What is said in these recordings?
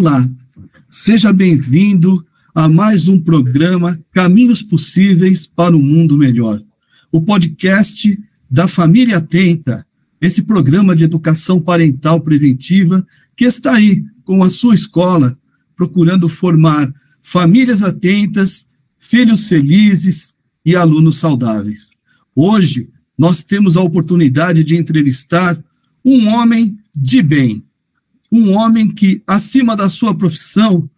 Olá, seja bem-vindo a mais um programa Caminhos Possíveis para um Mundo Melhor, o podcast da Família Atenta, esse programa de educação parental preventiva que está aí com a sua escola, procurando formar famílias atentas, filhos felizes e alunos saudáveis. Hoje, nós temos a oportunidade de entrevistar um homem de bem, um homem que, acima da sua profissão,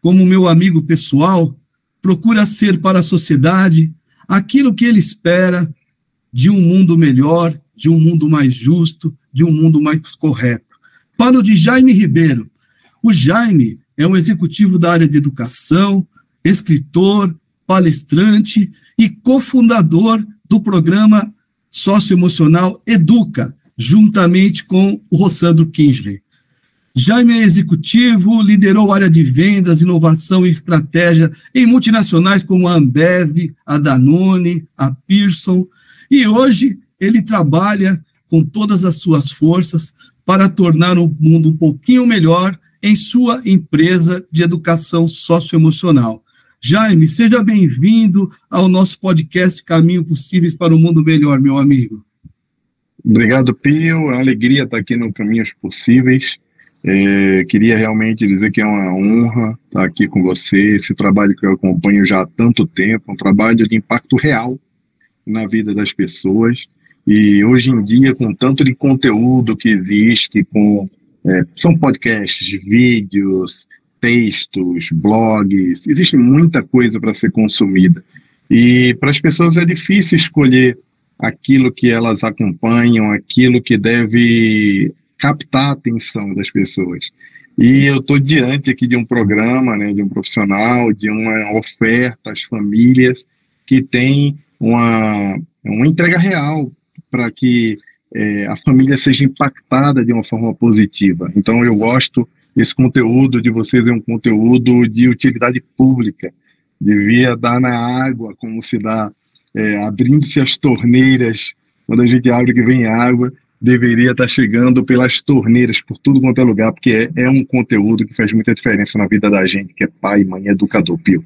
como meu amigo pessoal, procura ser para a sociedade aquilo que ele espera de um mundo melhor, de um mundo mais justo, de um mundo mais correto. Falo de Jaime Ribeiro. O Jaime é um executivo da área de educação, escritor, palestrante e cofundador do programa socioemocional Educa, juntamente com o Rossandro Kinsley. Jaime é executivo, liderou área de vendas, inovação e estratégia em multinacionais como a Ambev, a Danone, a Pearson, e hoje ele trabalha com todas as suas forças para tornar o mundo um pouquinho melhor em sua empresa de educação socioemocional. Jaime, seja bem-vindo ao nosso podcast Caminho Possíveis para o Mundo Melhor, meu amigo. Obrigado, Pio. A alegria estar aqui no Caminhos Possíveis. É, queria realmente dizer que é uma honra estar aqui com você. Esse trabalho que eu acompanho já há tanto tempo, um trabalho de impacto real na vida das pessoas. E hoje em dia, com tanto de conteúdo que existe, com é, são podcasts, vídeos, textos, blogs, existe muita coisa para ser consumida. E para as pessoas é difícil escolher aquilo que elas acompanham, aquilo que deve captar a atenção das pessoas. E eu estou diante aqui de um programa, né, de um profissional, de uma oferta às famílias que tem uma, uma entrega real para que é, a família seja impactada de uma forma positiva. Então, eu gosto, esse conteúdo de vocês é um conteúdo de utilidade pública, devia dar na água, como se dá, é, abrindo-se as torneiras, quando a gente abre que vem água, deveria estar chegando pelas torneiras, por tudo quanto é lugar, porque é, é um conteúdo que faz muita diferença na vida da gente, que é pai, mãe, educador, Pio.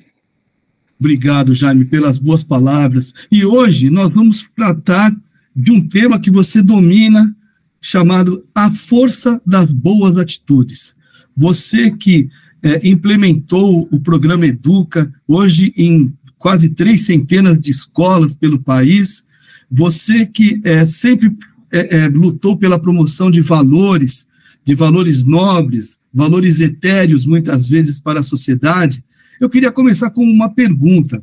Obrigado, Jaime, pelas boas palavras. E hoje nós vamos tratar de um tema que você domina, chamado A Força das Boas Atitudes. Você que é, implementou o programa Educa, hoje em quase três centenas de escolas pelo país, você que é, sempre é, é, lutou pela promoção de valores, de valores nobres, valores etéreos, muitas vezes, para a sociedade, eu queria começar com uma pergunta.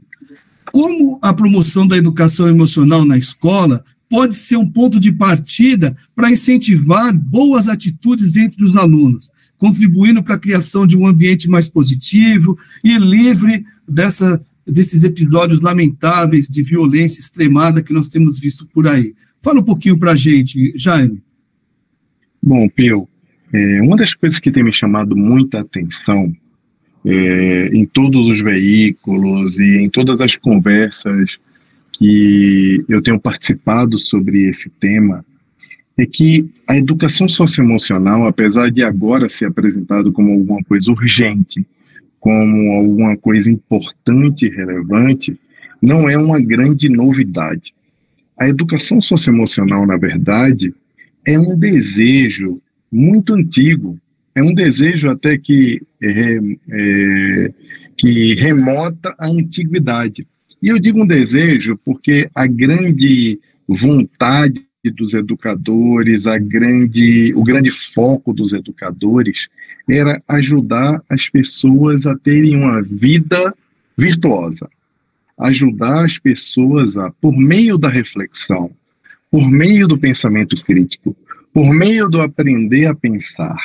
Como a promoção da educação emocional na escola pode ser um ponto de partida para incentivar boas atitudes entre os alunos, contribuindo para a criação de um ambiente mais positivo e livre dessa, desses episódios lamentáveis de violência extremada que nós temos visto por aí. Fala um pouquinho para a gente, Jaime. Bom, Pio, é, uma das coisas que tem me chamado muita atenção é, em todos os veículos e em todas as conversas que eu tenho participado sobre esse tema é que a educação socioemocional, apesar de agora ser apresentado como alguma coisa urgente, como alguma coisa importante e relevante, não é uma grande novidade. A educação socioemocional, na verdade, é um desejo muito antigo, é um desejo até que, é, é, que remota à antiguidade. E eu digo um desejo porque a grande vontade dos educadores, a grande, o grande foco dos educadores era ajudar as pessoas a terem uma vida virtuosa, ajudar as pessoas a, por meio da reflexão, por meio do pensamento crítico, por meio do aprender a pensar,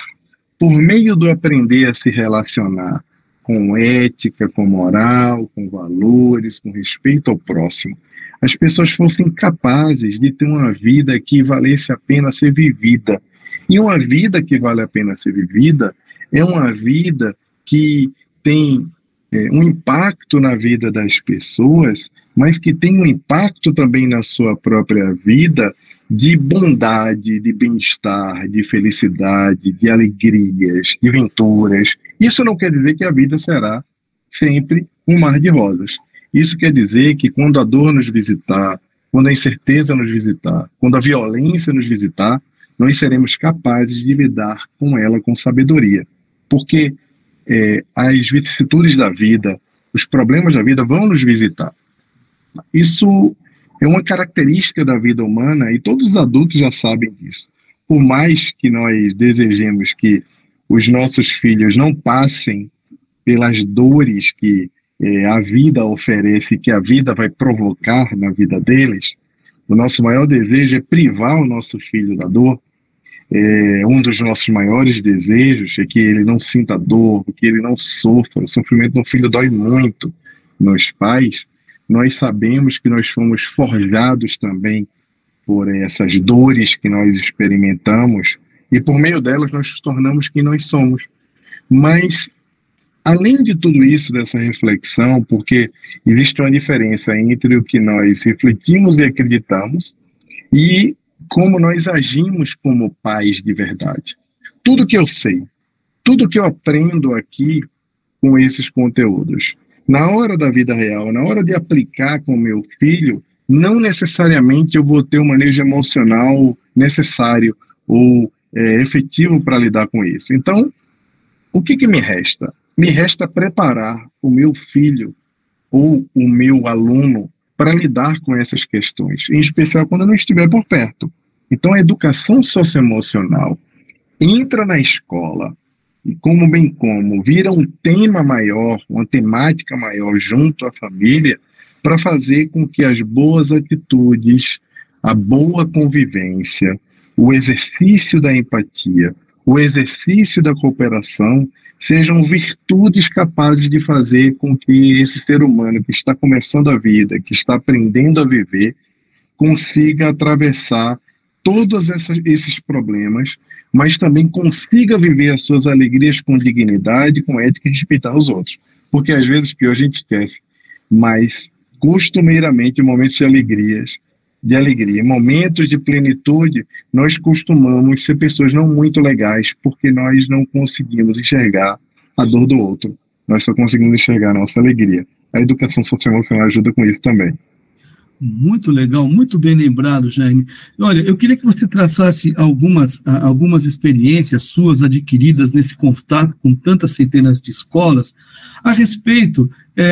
por meio do aprender a se relacionar com ética, com moral, com valores, com respeito ao próximo, as pessoas fossem capazes de ter uma vida que valesse a pena ser vivida. E uma vida que vale a pena ser vivida é uma vida que tem é, um impacto na vida das pessoas, mas que tem um impacto também na sua própria vida de bondade, de bem-estar, de felicidade, de alegrias, de venturas. Isso não quer dizer que a vida será sempre um mar de rosas. Isso quer dizer que quando a dor nos visitar, quando a incerteza nos visitar, quando a violência nos visitar, nós seremos capazes de lidar com ela com sabedoria. Porque é, as vicissitudes da vida, os problemas da vida vão nos visitar. Isso é uma característica da vida humana e todos os adultos já sabem disso. Por mais que nós desejemos que os nossos filhos não passem pelas dores que eh, a vida oferece, que a vida vai provocar na vida deles, o nosso maior desejo é privar o nosso filho da dor. É, um dos nossos maiores desejos é que ele não sinta dor, que ele não sofra. O sofrimento do filho dói muito nos pais, nós sabemos que nós fomos forjados também por essas dores que nós experimentamos e por meio delas nós nos tornamos quem nós somos. Mas além de tudo isso dessa reflexão, porque existe uma diferença entre o que nós refletimos e acreditamos e como nós agimos como pais de verdade. Tudo que eu sei, tudo que eu aprendo aqui com esses conteúdos, na hora da vida real, na hora de aplicar com meu filho, não necessariamente eu vou ter o manejo emocional necessário ou é, efetivo para lidar com isso. Então, o que, que me resta? Me resta preparar o meu filho ou o meu aluno para lidar com essas questões, em especial quando eu não estiver por perto. Então, a educação socioemocional entra na escola e como bem como vira um tema maior, uma temática maior junto à família, para fazer com que as boas atitudes, a boa convivência, o exercício da empatia, o exercício da cooperação sejam virtudes capazes de fazer com que esse ser humano que está começando a vida, que está aprendendo a viver, consiga atravessar todos esses problemas mas também consiga viver as suas alegrias com dignidade, com ética e respeitar os outros. Porque às vezes pior a gente esquece, mas costumeiramente momentos de alegrias, de alegria, momentos de plenitude, nós costumamos ser pessoas não muito legais, porque nós não conseguimos enxergar a dor do outro. Nós só conseguimos enxergar a nossa alegria. A educação socioemocional ajuda com isso também. Muito legal, muito bem lembrado, Jaime. Olha, eu queria que você traçasse algumas, algumas experiências suas adquiridas nesse contato com tantas centenas de escolas a respeito é,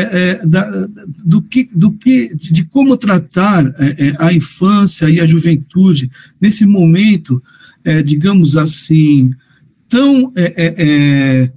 é, da, do que, do que, de como tratar é, é a infância e a juventude nesse momento, é, digamos assim, tão é,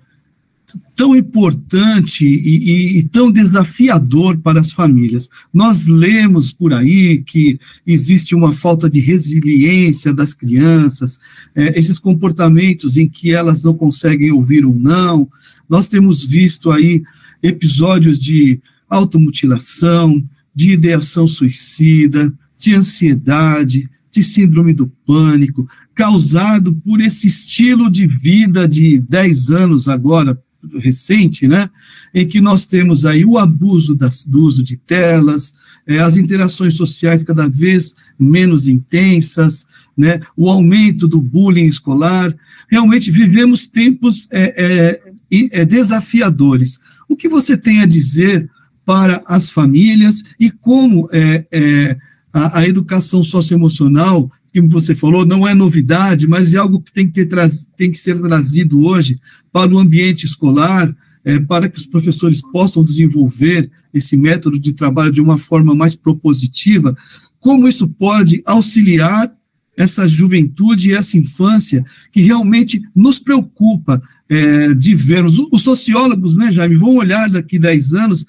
tão importante e, e, e, tão desafiador para as famílias. Nós lemos por aí que existe uma falta de resiliência das crianças, é, esses comportamentos em que elas não conseguem ouvir um não. Nós temos visto aí episódios de automutilação, de ideação suicida, de ansiedade, de síndrome do pânico, causado por esse estilo de vida de 10 anos agora, recente, né, em que nós temos aí o abuso das, do uso de telas, é, as interações sociais cada vez menos intensas, né, o aumento do bullying escolar. Realmente vivemos tempos é, é, é desafiadores. O que você tem a dizer para as famílias e como é, é, a, a educação socioemocional que você falou, não é novidade, mas é algo que tem que, ter, tem que ser trazido hoje para o ambiente escolar, é, para que os professores possam desenvolver esse método de trabalho de uma forma mais propositiva, como isso pode auxiliar essa juventude e essa infância que realmente nos preocupa é, de vermos. Os sociólogos, né, Jaime, vão olhar daqui 10 anos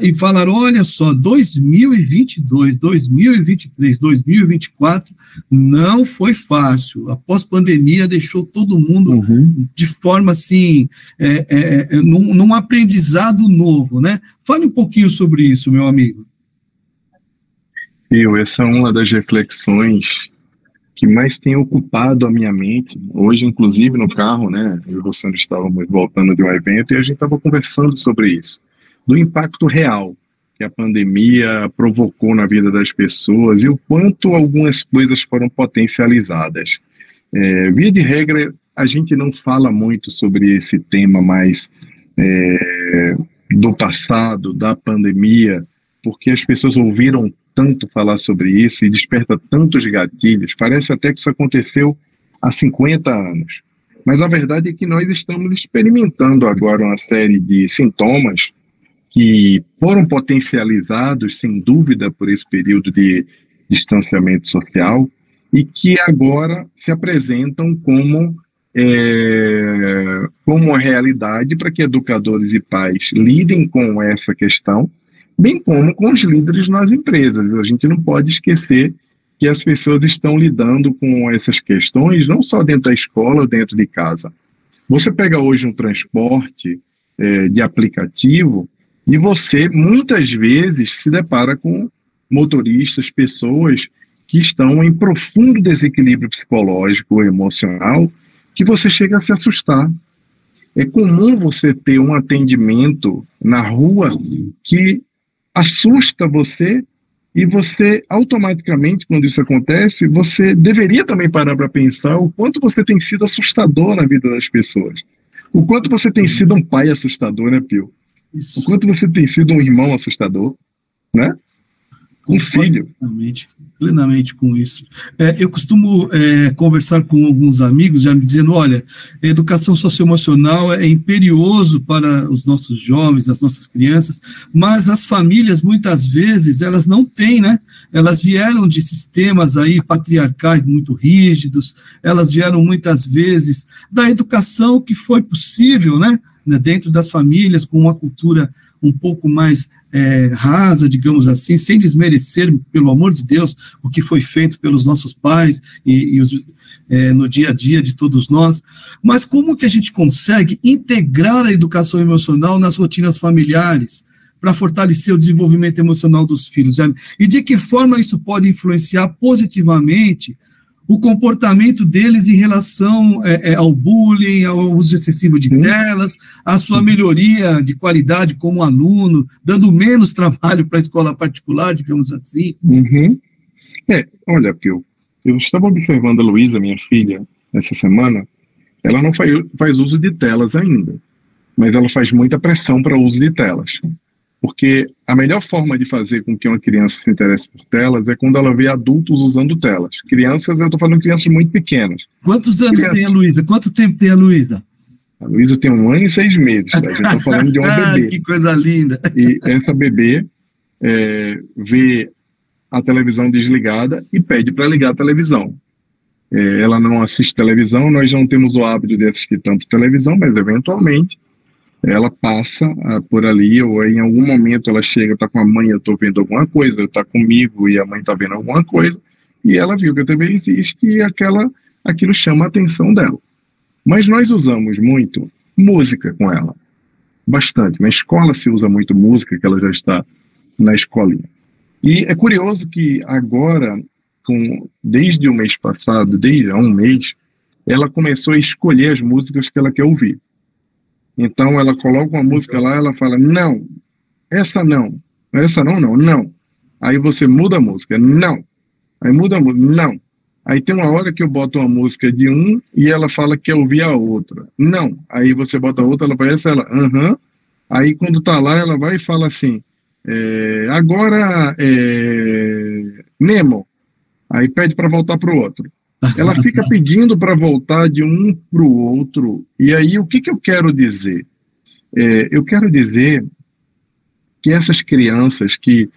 e falaram: olha só, 2022, 2023, 2024 não foi fácil. A pós-pandemia deixou todo mundo uhum. de forma assim, é, é, é, num, num aprendizado novo, né? Fale um pouquinho sobre isso, meu amigo. Eu, essa é uma das reflexões que mais tem ocupado a minha mente. Hoje, inclusive, no carro, né? Eu e o estávamos voltando de um evento e a gente estava conversando sobre isso do impacto real que a pandemia provocou na vida das pessoas e o quanto algumas coisas foram potencializadas. É, via de regra, a gente não fala muito sobre esse tema mais é, do passado, da pandemia, porque as pessoas ouviram tanto falar sobre isso e desperta tantos gatilhos. Parece até que isso aconteceu há 50 anos. Mas a verdade é que nós estamos experimentando agora uma série de sintomas que foram potencializados, sem dúvida, por esse período de distanciamento social e que agora se apresentam como é, como realidade para que educadores e pais lidem com essa questão, bem como com os líderes nas empresas. A gente não pode esquecer que as pessoas estão lidando com essas questões não só dentro da escola, dentro de casa. Você pega hoje um transporte é, de aplicativo, e você, muitas vezes, se depara com motoristas, pessoas que estão em profundo desequilíbrio psicológico, emocional, que você chega a se assustar. É comum você ter um atendimento na rua que assusta você e você automaticamente, quando isso acontece, você deveria também parar para pensar o quanto você tem sido assustador na vida das pessoas. O quanto você tem sido um pai assustador, né, Pio? Isso. O quanto você tem sido um irmão assustador, né? Um filho. Plenamente, plenamente com isso. É, eu costumo é, conversar com alguns amigos, já me dizendo: olha, a educação socioemocional é imperioso para os nossos jovens, as nossas crianças, mas as famílias, muitas vezes, elas não têm, né? Elas vieram de sistemas aí patriarcais muito rígidos, elas vieram muitas vezes da educação que foi possível, né? Né, dentro das famílias, com uma cultura um pouco mais é, rasa, digamos assim, sem desmerecer, pelo amor de Deus, o que foi feito pelos nossos pais e, e os, é, no dia a dia de todos nós. Mas como que a gente consegue integrar a educação emocional nas rotinas familiares? para fortalecer o desenvolvimento emocional dos filhos. E de que forma isso pode influenciar positivamente o comportamento deles em relação é, é, ao bullying, ao uso excessivo de telas, a sua melhoria de qualidade como aluno, dando menos trabalho para a escola particular, digamos assim. Uhum. É, olha, Pio, eu estava observando a Luísa, minha filha, essa semana, ela não faz, faz uso de telas ainda, mas ela faz muita pressão para o uso de telas. Porque a melhor forma de fazer com que uma criança se interesse por telas é quando ela vê adultos usando telas. Crianças, eu estou falando crianças muito pequenas. Quantos anos crianças... tem a Luísa? Quanto tempo tem a Luísa? A Luísa tem um ano e seis meses. Tá? A gente está falando de uma bebê. que coisa linda! E essa bebê é, vê a televisão desligada e pede para ligar a televisão. É, ela não assiste televisão, nós não temos o hábito de assistir tanto televisão, mas eventualmente ela passa uh, por ali, ou em algum momento ela chega, está com a mãe, eu estou vendo alguma coisa, está comigo e a mãe está vendo alguma coisa, e ela viu que a TV existe e aquela, aquilo chama a atenção dela. Mas nós usamos muito música com ela, bastante. Na escola se usa muito música, que ela já está na escolinha. E é curioso que agora, com, desde o mês passado, desde há um mês, ela começou a escolher as músicas que ela quer ouvir. Então ela coloca uma música lá, ela fala: "Não, essa não. Essa não, não, não". Aí você muda a música. Não. Aí muda a música. Não. Aí tem uma hora que eu boto uma música de um e ela fala que quer ouvir a outra. Não. Aí você bota outra, ela parece ela, aham. Uh -huh. Aí quando tá lá, ela vai e fala assim: é, agora é, Nemo. Aí pede para voltar para o outro. Ela fica pedindo para voltar de um para o outro. E aí, o que, que eu quero dizer? É, eu quero dizer que essas crianças que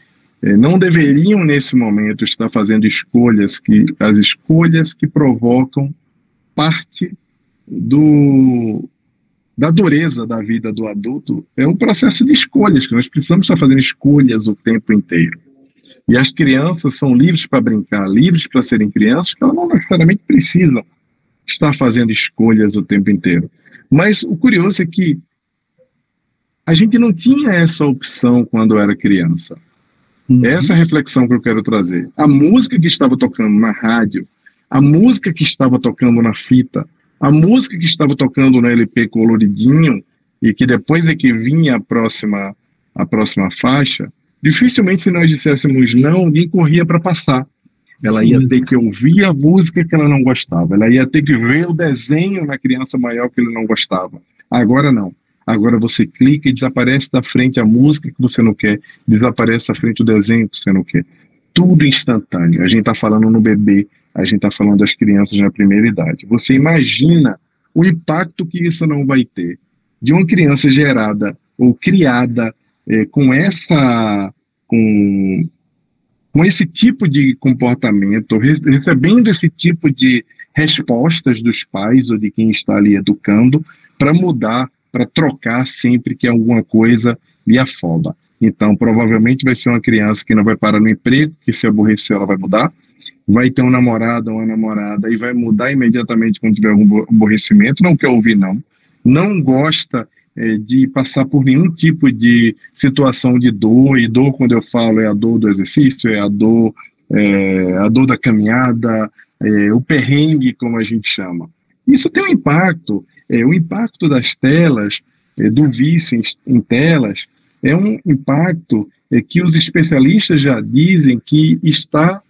é, não deveriam, nesse momento, estar fazendo escolhas, que as escolhas que provocam parte do, da dureza da vida do adulto, é um processo de escolhas, que nós precisamos estar fazendo escolhas o tempo inteiro. E as crianças são livres para brincar, livres para serem crianças, que elas não necessariamente precisam estar fazendo escolhas o tempo inteiro. Mas o curioso é que a gente não tinha essa opção quando era criança. Uhum. Essa reflexão que eu quero trazer. A música que estava tocando na rádio, a música que estava tocando na fita, a música que estava tocando no LP coloridinho e que depois é que vinha a próxima a próxima faixa, Dificilmente, se nós disséssemos não, alguém corria para passar. Ela ia ter que ouvir a música que ela não gostava, ela ia ter que ver o desenho na criança maior que ele não gostava. Agora não. Agora você clica e desaparece da frente a música que você não quer, desaparece da frente o desenho que você não quer. Tudo instantâneo. A gente está falando no bebê, a gente está falando das crianças na primeira idade. Você imagina o impacto que isso não vai ter de uma criança gerada ou criada é, com essa com, com esse tipo de comportamento, recebendo esse tipo de respostas dos pais ou de quem está ali educando, para mudar, para trocar sempre que alguma coisa lhe afoba. Então, provavelmente vai ser uma criança que não vai parar no emprego, que se aborrecer ela vai mudar, vai ter um namorado ou uma namorada e vai mudar imediatamente quando tiver algum aborrecimento, não quer ouvir não, não gosta é, de passar por nenhum tipo de situação de dor, e dor, quando eu falo, é a dor do exercício, é a dor, é, a dor da caminhada, é, o perrengue, como a gente chama. Isso tem um impacto, é, o impacto das telas, é, do vício em, em, telas, é um impacto é, que os especialistas já dizem que está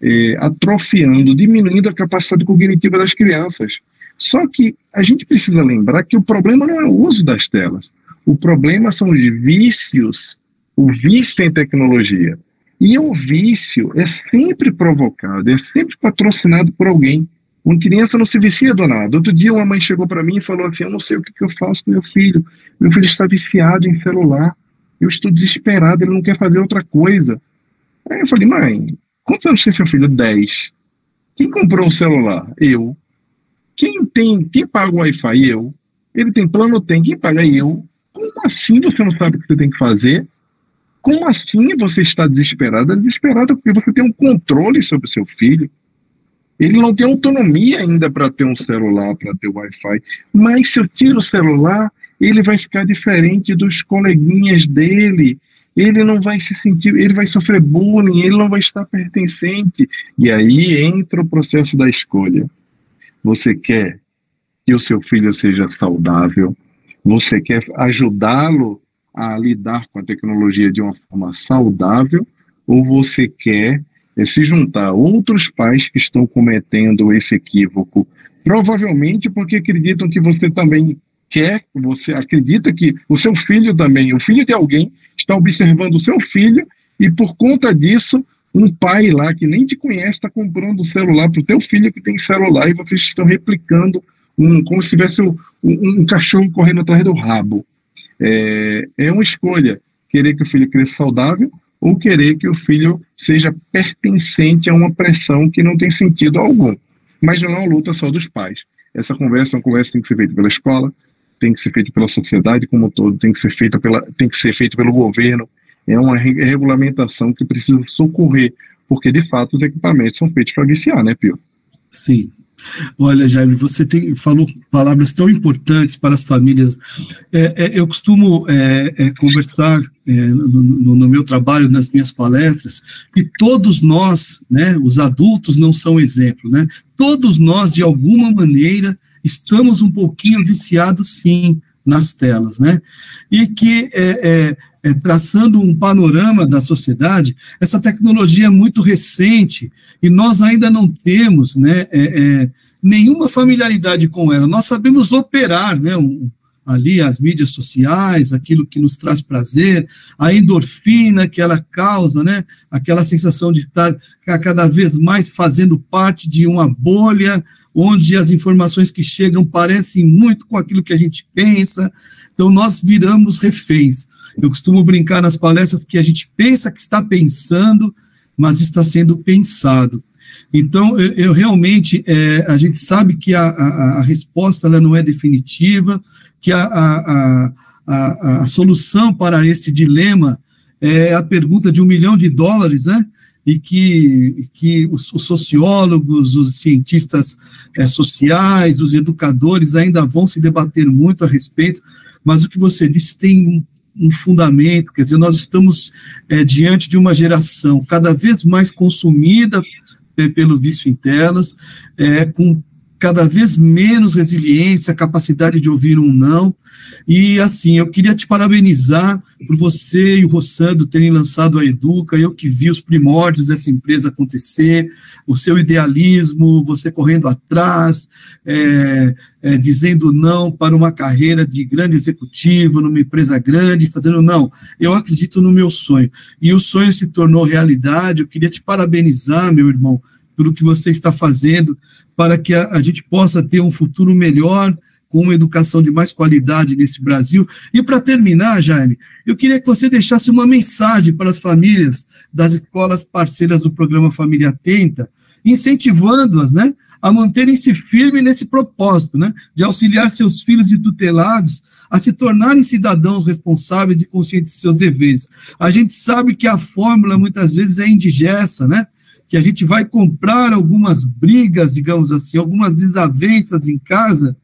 é, atrofiando, diminuindo a capacidade cognitiva das crianças. Só que a gente precisa lembrar que o problema não é o uso das telas. O problema são os vícios, o vício em tecnologia. E o vício é sempre provocado, é sempre patrocinado por alguém. Uma criança não se vicia do nada. Outro dia uma mãe chegou para mim e falou assim: Eu não sei o que, que eu faço com meu filho. Meu filho está viciado em celular. Eu estou desesperado, ele não quer fazer outra coisa. Aí eu falei: Mãe, quantos anos tem seu filho? Dez. Quem comprou o celular? Eu. Quem tem, quem paga o Wi-Fi? Eu. Ele tem plano? Tem. Quem paga? Eu. Como assim você não sabe o que você tem que fazer? Como assim você está desesperado? Desesperado porque você tem um controle sobre o seu filho. Ele não tem autonomia ainda para ter um celular, para ter Wi-Fi. Mas se eu tiro o celular, ele vai ficar diferente dos coleguinhas dele. Ele não vai se sentir, ele vai sofrer bullying, ele não vai estar pertencente. E aí entra o processo da escolha. Você quer que o seu filho seja saudável, você quer ajudá-lo a lidar com a tecnologia de uma forma saudável, ou você quer é, se juntar a outros pais que estão cometendo esse equívoco, provavelmente porque acreditam que você também quer, você acredita que o seu filho também, o filho de alguém, está observando o seu filho e por conta disso um pai lá que nem te conhece está comprando um celular para o teu filho que tem celular e vocês estão replicando um, como se tivesse um, um, um cachorro correndo atrás do rabo. É, é uma escolha querer que o filho cresça saudável ou querer que o filho seja pertencente a uma pressão que não tem sentido algum. Mas não é uma luta só dos pais. Essa conversa é uma conversa que tem que ser feita pela escola, tem que ser feita pela sociedade como um todo, tem que ser feita pela, tem que ser feita pelo governo, é uma regulamentação que precisa socorrer, porque de fato os equipamentos são feitos para viciar, né, Pio? Sim. Olha, Jaime, você tem, falou palavras tão importantes para as famílias. É, é, eu costumo é, é conversar é, no, no, meu trabalho, nas minhas palestras, que todos nós, né, os adultos não são exemplo, né? Todos nós, de alguma maneira, estamos um pouquinho viciados, sim, nas telas, né? E que, é, é, traçando um panorama da sociedade, essa tecnologia é muito recente e nós ainda não temos, né, é, é, nenhuma familiaridade com ela. Nós sabemos operar, né, um, ali as mídias sociais, aquilo que nos traz prazer, a endorfina que ela causa, né? Aquela sensação de estar cada vez mais fazendo parte de uma bolha onde as informações que chegam parecem muito com aquilo que a gente pensa. Então, nós viramos reféns. Eu costumo brincar nas palestras que a gente pensa que está pensando, mas está sendo pensado. Então, eu, eu realmente, é, a gente sabe que a, a, a, resposta ela não é definitiva, que a, a, a, a solução para este dilema é a pergunta de um milhão de dólares, né? e que, que os, os sociólogos, os cientistas é, sociais, os educadores ainda vão se debater muito a respeito, mas o que você disse tem um, fundamento, quer dizer, nós estamos é, diante de uma geração cada vez mais consumida pelo vício em telas, é, com cada vez menos resiliência, capacidade de ouvir um não. E assim, eu queria te parabenizar por você e o Rossando terem lançado a Educa, eu que vi os primórdios dessa empresa acontecer, o seu idealismo, você correndo atrás, é, é, dizendo não para uma carreira de grande executivo, numa empresa grande, fazendo não. Eu acredito no meu sonho. E o sonho se tornou realidade. Eu queria te parabenizar, meu irmão, pelo que você está fazendo, para que a, a gente possa ter um futuro melhor, com uma educação de mais qualidade nesse Brasil. E para terminar, Jaime, eu queria que você deixasse uma mensagem para as famílias das escolas parceiras do programa Família Atenta, incentivando-as, né, a manterem-se firmes nesse propósito, né, de auxiliar seus filhos e tutelados a se tornarem cidadãos responsáveis e conscientes de seus deveres. A gente sabe que a fórmula muitas vezes é indigesta, né? Que a gente vai comprar algumas brigas, digamos assim, algumas desavenças em casa,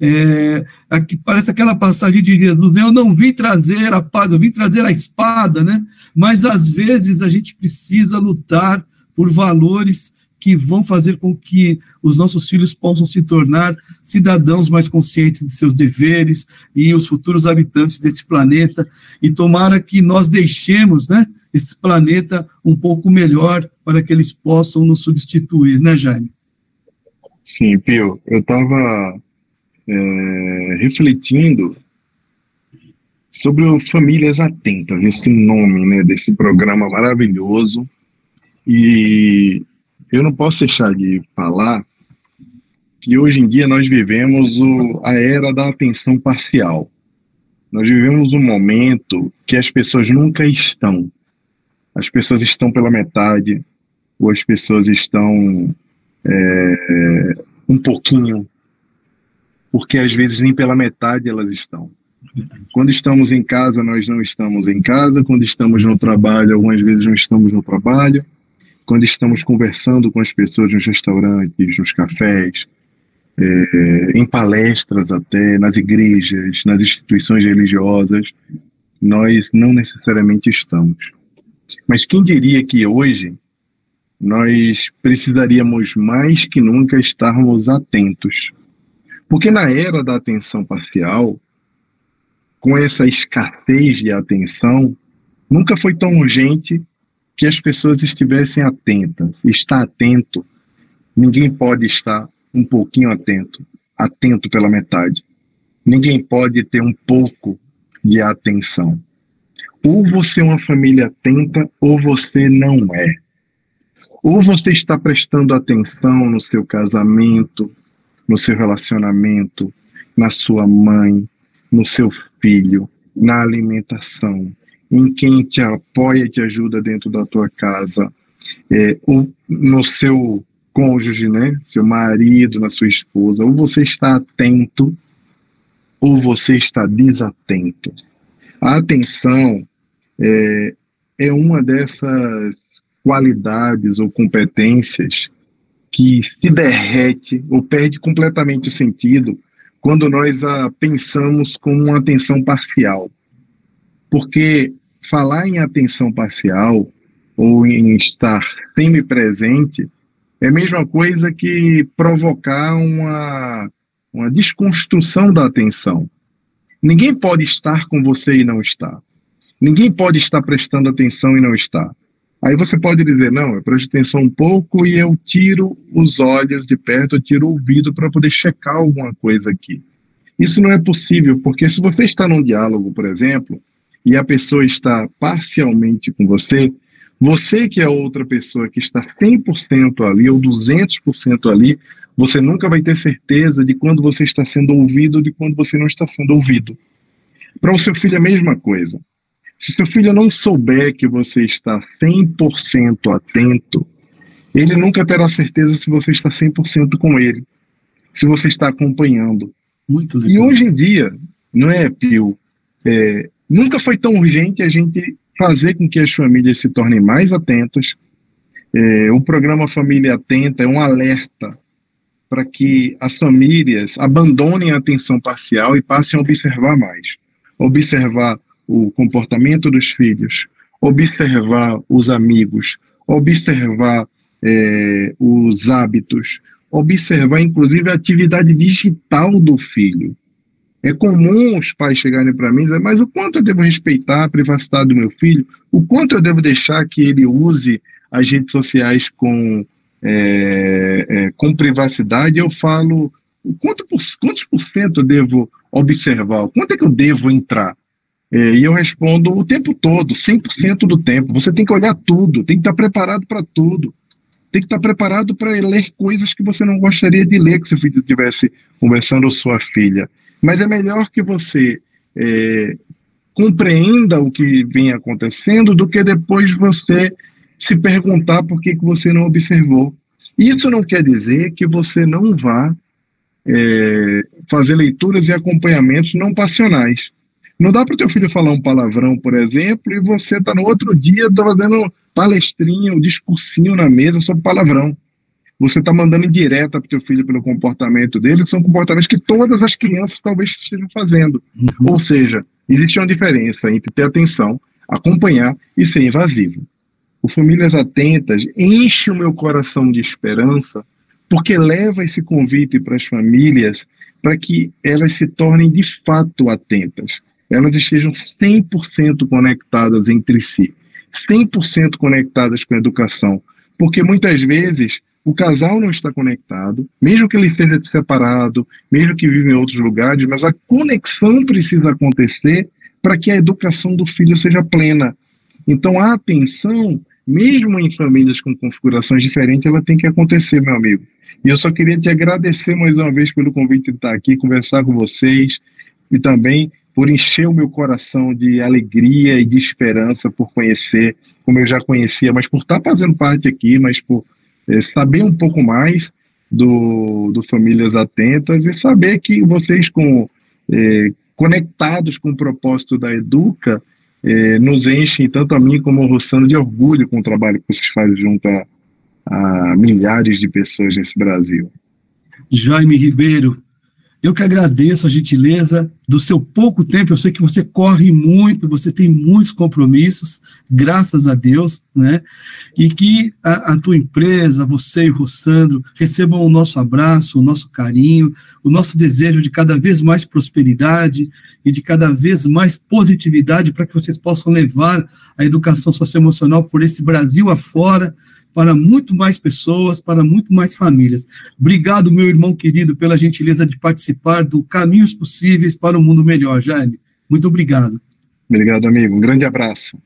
é, aqui, parece aquela passagem de Jesus, eu não vim trazer a paz, eu vim trazer a espada, né? Mas às vezes a gente precisa lutar por valores que vão fazer com que os nossos filhos possam se tornar cidadãos mais conscientes de seus deveres e os futuros habitantes desse planeta. E tomara que nós deixemos, né, esse planeta um pouco melhor para que eles possam nos substituir, né, Jaime? Sim, Pio, eu estava é, refletindo sobre o Famílias Atentas, esse nome né, desse programa maravilhoso. E eu não posso deixar de falar que hoje em dia nós vivemos o, a era da atenção parcial. Nós vivemos um momento que as pessoas nunca estão. As pessoas estão pela metade, ou as pessoas estão é, um pouquinho porque às vezes nem pela metade elas estão. Quando estamos em casa, nós não estamos em casa. Quando estamos no trabalho, algumas vezes não estamos no trabalho. Quando estamos conversando com as pessoas nos restaurantes, nos cafés, é, em palestras até, nas igrejas, nas instituições religiosas, nós não necessariamente estamos. Mas quem diria que hoje nós precisaríamos mais que nunca estarmos atentos porque na era da atenção parcial, com essa escassez de atenção, nunca foi tão urgente que as pessoas estivessem atentas. Estar atento, ninguém pode estar um pouquinho atento, atento pela metade. Ninguém pode ter um pouco de atenção. Ou você é uma família atenta, ou você não é. Ou você está prestando atenção no seu casamento, no seu relacionamento, na sua mãe, no seu filho, na alimentação, em quem te apoia e te ajuda dentro da tua casa, é, ou no seu cônjuge, né? Seu marido, na sua esposa, ou você está atento ou você está desatento. A atenção é, é uma dessas qualidades ou competências que se derrete ou perde completamente o sentido quando nós a pensamos com uma atenção parcial. Porque falar em atenção parcial ou em estar semi-presente é a mesma coisa que provocar uma, uma desconstrução da atenção. Ninguém pode estar com você e não estar. Ninguém pode estar prestando atenção e não estar. Aí você pode dizer, não, eu presto atenção um pouco e eu tiro os olhos de perto, eu tiro o ouvido para poder checar alguma coisa aqui. Isso não é possível, porque se você está num diálogo, por exemplo, e a pessoa está parcialmente com você, você que é outra pessoa que está 100% ali ou 200% ali, você nunca vai ter certeza de quando você está sendo ouvido ou de quando você não está sendo ouvido. Para o seu filho é a mesma coisa. Se seu filho não souber que você está 100% atento, ele nunca terá certeza se você está 100% com ele, se você está acompanhando. Muito legal. E hoje em dia, não é, Pio? É, nunca foi tão urgente a gente fazer com que as famílias se tornem mais atentas. É, o programa Família Atenta é um alerta para que as famílias abandonem a atenção parcial e passem a observar mais. Observar o comportamento dos filhos, observar os amigos, observar é, os hábitos, observar, inclusive, a atividade digital do filho. É comum os pais chegarem para mim e dizer, mas o quanto eu devo respeitar a privacidade do meu filho? O quanto eu devo deixar que ele use as redes sociais com, é, é, com privacidade? Eu falo, quanto por, quantos por cento eu devo observar? Quanto é que eu devo entrar? É, e eu respondo o tempo todo, 100% do tempo. Você tem que olhar tudo, tem que estar preparado para tudo. Tem que estar preparado para ler coisas que você não gostaria de ler que seu filho estivesse conversando ou sua filha. Mas é melhor que você é, compreenda o que vem acontecendo do que depois você se perguntar por que, que você não observou. Isso não quer dizer que você não vá é, fazer leituras e acompanhamentos não passionais. Não dá para o teu filho falar um palavrão, por exemplo, e você está no outro dia fazendo palestrinha, um discursinho na mesa sobre palavrão. Você está mandando em direta para o teu filho pelo comportamento dele, que são comportamentos que todas as crianças talvez estejam fazendo. Uhum. Ou seja, existe uma diferença entre ter atenção, acompanhar e ser invasivo. O Famílias Atentas enche o meu coração de esperança, porque leva esse convite para as famílias para que elas se tornem de fato atentas elas estejam 100% conectadas entre si, 100% conectadas com a educação, porque muitas vezes o casal não está conectado, mesmo que ele esteja separado, mesmo que viva em outros lugares, mas a conexão precisa acontecer para que a educação do filho seja plena. Então a atenção, mesmo em famílias com configurações diferentes, ela tem que acontecer, meu amigo. E eu só queria te agradecer mais uma vez pelo convite de estar aqui, conversar com vocês e também por encher o meu coração de alegria e de esperança por conhecer, como eu já conhecia, mas por estar fazendo parte aqui, mas por é, saber um pouco mais do, do Famílias Atentas e saber que vocês, com, é, conectados com o propósito da Educa, é, nos enchem, tanto a mim como ao Rossano, de orgulho com o trabalho que vocês fazem junto a, a milhares de pessoas nesse Brasil. Jaime Ribeiro, eu que agradeço a gentileza do seu pouco tempo. Eu sei que você corre muito, você tem muitos compromissos, graças a Deus, né? E que a, a tua empresa, você e o Rossandro, recebam o nosso abraço, o nosso carinho, o nosso desejo de cada vez mais prosperidade e de cada vez mais positividade para que vocês possam levar a educação socioemocional por esse Brasil afora para muito mais pessoas, para muito mais famílias. Obrigado, meu irmão querido, pela gentileza de participar do Caminhos Possíveis para o Mundo Melhor, Jaime. Muito obrigado. Obrigado, amigo. Um grande abraço.